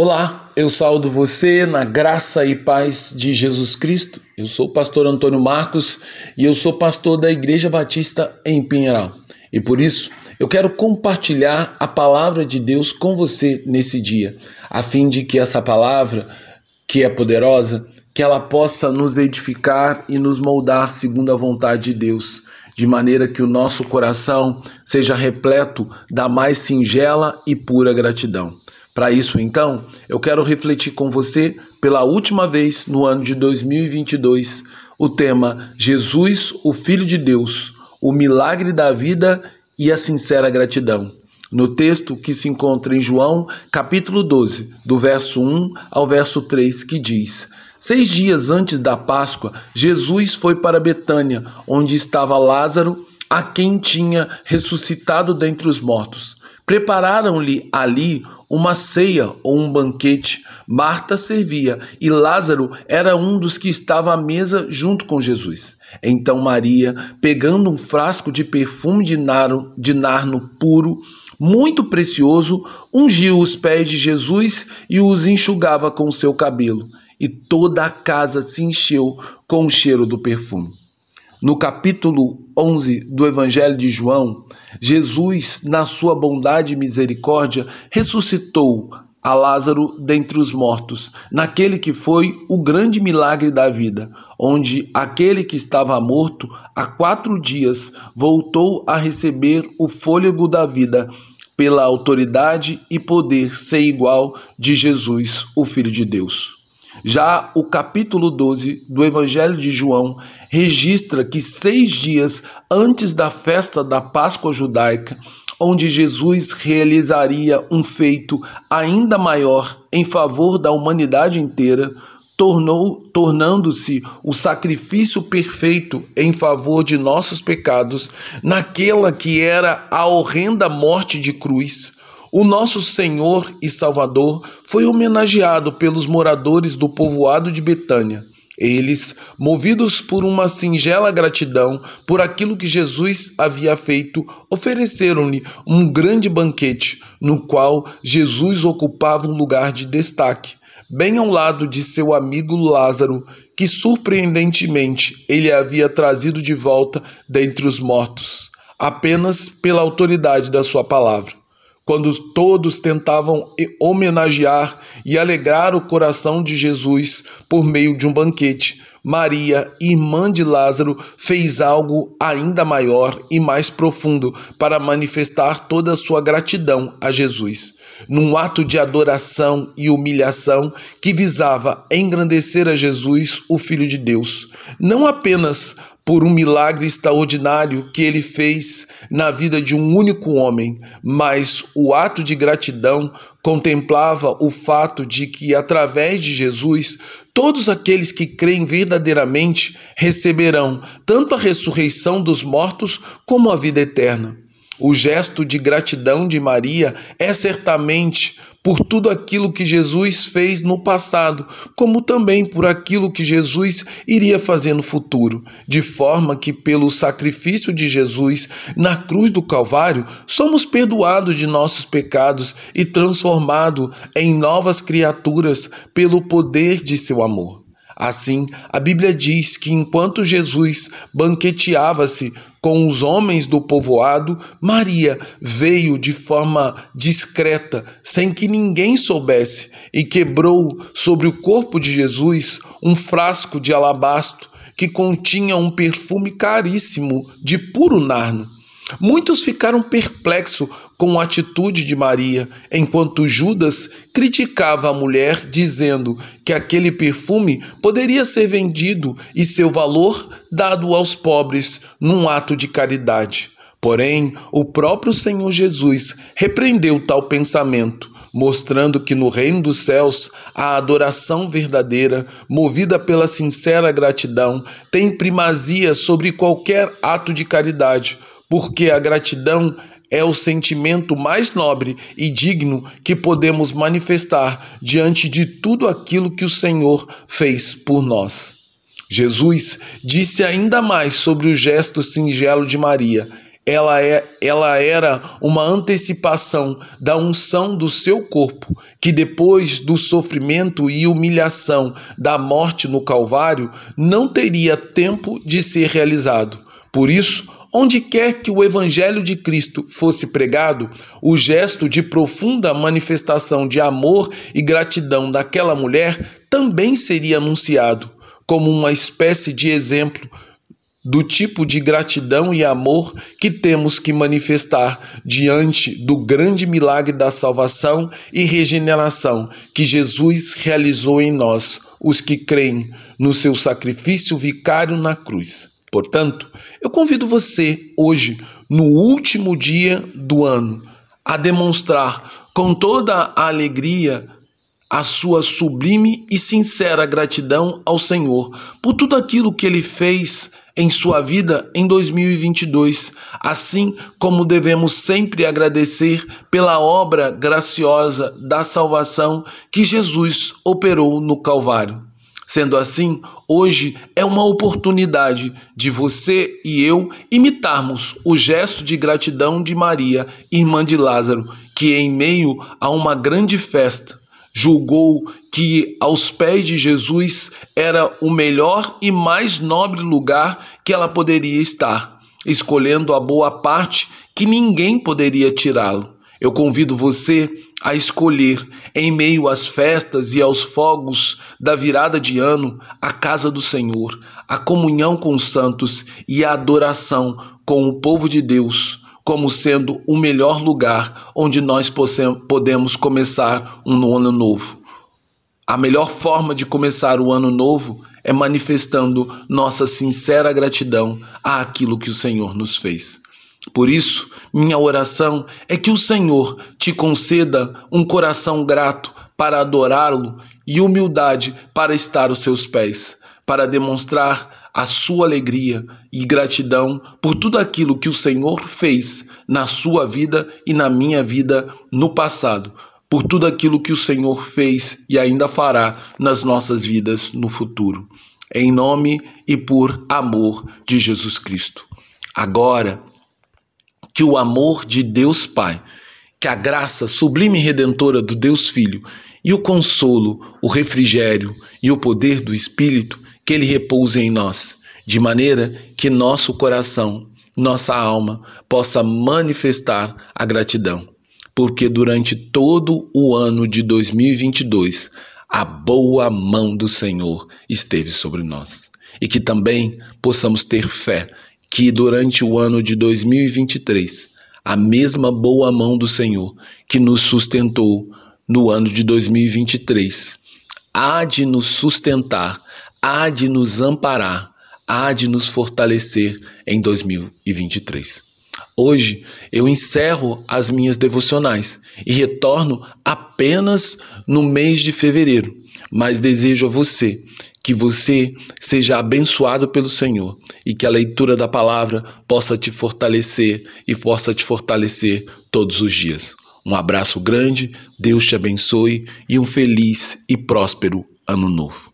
Olá, eu saúdo você na graça e paz de Jesus Cristo. Eu sou o pastor Antônio Marcos e eu sou pastor da Igreja Batista em Pinheiral. E por isso, eu quero compartilhar a palavra de Deus com você nesse dia, a fim de que essa palavra, que é poderosa, que ela possa nos edificar e nos moldar segundo a vontade de Deus, de maneira que o nosso coração seja repleto da mais singela e pura gratidão. Para isso, então, eu quero refletir com você pela última vez no ano de 2022 o tema Jesus, o Filho de Deus, o milagre da vida e a sincera gratidão. No texto que se encontra em João, capítulo 12, do verso 1 ao verso 3, que diz: Seis dias antes da Páscoa, Jesus foi para Betânia, onde estava Lázaro, a quem tinha ressuscitado dentre os mortos. Prepararam-lhe ali uma ceia ou um banquete. Marta servia e Lázaro era um dos que estava à mesa junto com Jesus. Então Maria, pegando um frasco de perfume de nardo, de narno puro, muito precioso, ungiu os pés de Jesus e os enxugava com seu cabelo. E toda a casa se encheu com o cheiro do perfume. No capítulo 11 do Evangelho de João, Jesus, na sua bondade e misericórdia, ressuscitou a Lázaro dentre os mortos, naquele que foi o grande milagre da vida, onde aquele que estava morto há quatro dias voltou a receber o fôlego da vida pela autoridade e poder ser igual de Jesus, o Filho de Deus. Já o capítulo 12 do Evangelho de João registra que seis dias antes da festa da Páscoa judaica, onde Jesus realizaria um feito ainda maior em favor da humanidade inteira, tornou tornando-se o sacrifício perfeito em favor de nossos pecados, naquela que era a horrenda morte de cruz. O nosso Senhor e Salvador foi homenageado pelos moradores do povoado de Betânia. Eles, movidos por uma singela gratidão por aquilo que Jesus havia feito, ofereceram-lhe um grande banquete, no qual Jesus ocupava um lugar de destaque, bem ao lado de seu amigo Lázaro, que surpreendentemente ele havia trazido de volta dentre os mortos, apenas pela autoridade da sua palavra quando todos tentavam homenagear e alegrar o coração de Jesus por meio de um banquete, Maria, irmã de Lázaro, fez algo ainda maior e mais profundo para manifestar toda a sua gratidão a Jesus, num ato de adoração e humilhação que visava engrandecer a Jesus, o Filho de Deus, não apenas por um milagre extraordinário que ele fez na vida de um único homem, mas o ato de gratidão contemplava o fato de que, através de Jesus, todos aqueles que creem verdadeiramente receberão tanto a ressurreição dos mortos como a vida eterna. O gesto de gratidão de Maria é certamente por tudo aquilo que Jesus fez no passado, como também por aquilo que Jesus iria fazer no futuro, de forma que, pelo sacrifício de Jesus na cruz do Calvário, somos perdoados de nossos pecados e transformados em novas criaturas pelo poder de seu amor. Assim, a Bíblia diz que enquanto Jesus banqueteava-se com os homens do povoado, Maria veio de forma discreta, sem que ninguém soubesse, e quebrou sobre o corpo de Jesus um frasco de alabastro que continha um perfume caríssimo de puro narno. Muitos ficaram perplexos com a atitude de Maria, enquanto Judas criticava a mulher, dizendo que aquele perfume poderia ser vendido e seu valor dado aos pobres num ato de caridade. Porém, o próprio Senhor Jesus repreendeu tal pensamento, mostrando que no reino dos céus a adoração verdadeira, movida pela sincera gratidão, tem primazia sobre qualquer ato de caridade porque a gratidão é o sentimento mais nobre e digno que podemos manifestar diante de tudo aquilo que o Senhor fez por nós. Jesus disse ainda mais sobre o gesto singelo de Maria. ela, é, ela era uma antecipação da unção do seu corpo, que depois do sofrimento e humilhação da morte no Calvário, não teria tempo de ser realizado. Por isso, onde quer que o Evangelho de Cristo fosse pregado, o gesto de profunda manifestação de amor e gratidão daquela mulher também seria anunciado, como uma espécie de exemplo do tipo de gratidão e amor que temos que manifestar diante do grande milagre da salvação e regeneração que Jesus realizou em nós, os que creem no seu sacrifício vicário na cruz. Portanto, eu convido você hoje, no último dia do ano, a demonstrar com toda a alegria a sua sublime e sincera gratidão ao Senhor por tudo aquilo que ele fez em sua vida em 2022, assim como devemos sempre agradecer pela obra graciosa da salvação que Jesus operou no Calvário. Sendo assim, hoje é uma oportunidade de você e eu imitarmos o gesto de gratidão de Maria, irmã de Lázaro, que em meio a uma grande festa julgou que aos pés de Jesus era o melhor e mais nobre lugar que ela poderia estar, escolhendo a boa parte que ninguém poderia tirá-lo. Eu convido você a escolher, em meio às festas e aos fogos da virada de ano, a casa do Senhor, a comunhão com os santos e a adoração com o povo de Deus como sendo o melhor lugar onde nós podemos começar um ano novo. A melhor forma de começar o ano novo é manifestando nossa sincera gratidão àquilo que o Senhor nos fez. Por isso, minha oração é que o Senhor te conceda um coração grato para adorá-lo e humildade para estar aos seus pés, para demonstrar a sua alegria e gratidão por tudo aquilo que o Senhor fez na sua vida e na minha vida no passado, por tudo aquilo que o Senhor fez e ainda fará nas nossas vidas no futuro. Em nome e por amor de Jesus Cristo. Agora, que o amor de Deus Pai, que a graça sublime e redentora do Deus Filho e o consolo, o refrigério e o poder do Espírito que ele repouse em nós, de maneira que nosso coração, nossa alma possa manifestar a gratidão, porque durante todo o ano de 2022 a boa mão do Senhor esteve sobre nós. E que também possamos ter fé que durante o ano de 2023 a mesma boa mão do Senhor que nos sustentou no ano de 2023 há de nos sustentar há de nos amparar, há de nos fortalecer em 2023. Hoje eu encerro as minhas devocionais e retorno apenas no mês de fevereiro, mas desejo a você que você seja abençoado pelo Senhor e que a leitura da palavra possa te fortalecer e possa te fortalecer todos os dias. Um abraço grande, Deus te abençoe e um feliz e próspero ano novo.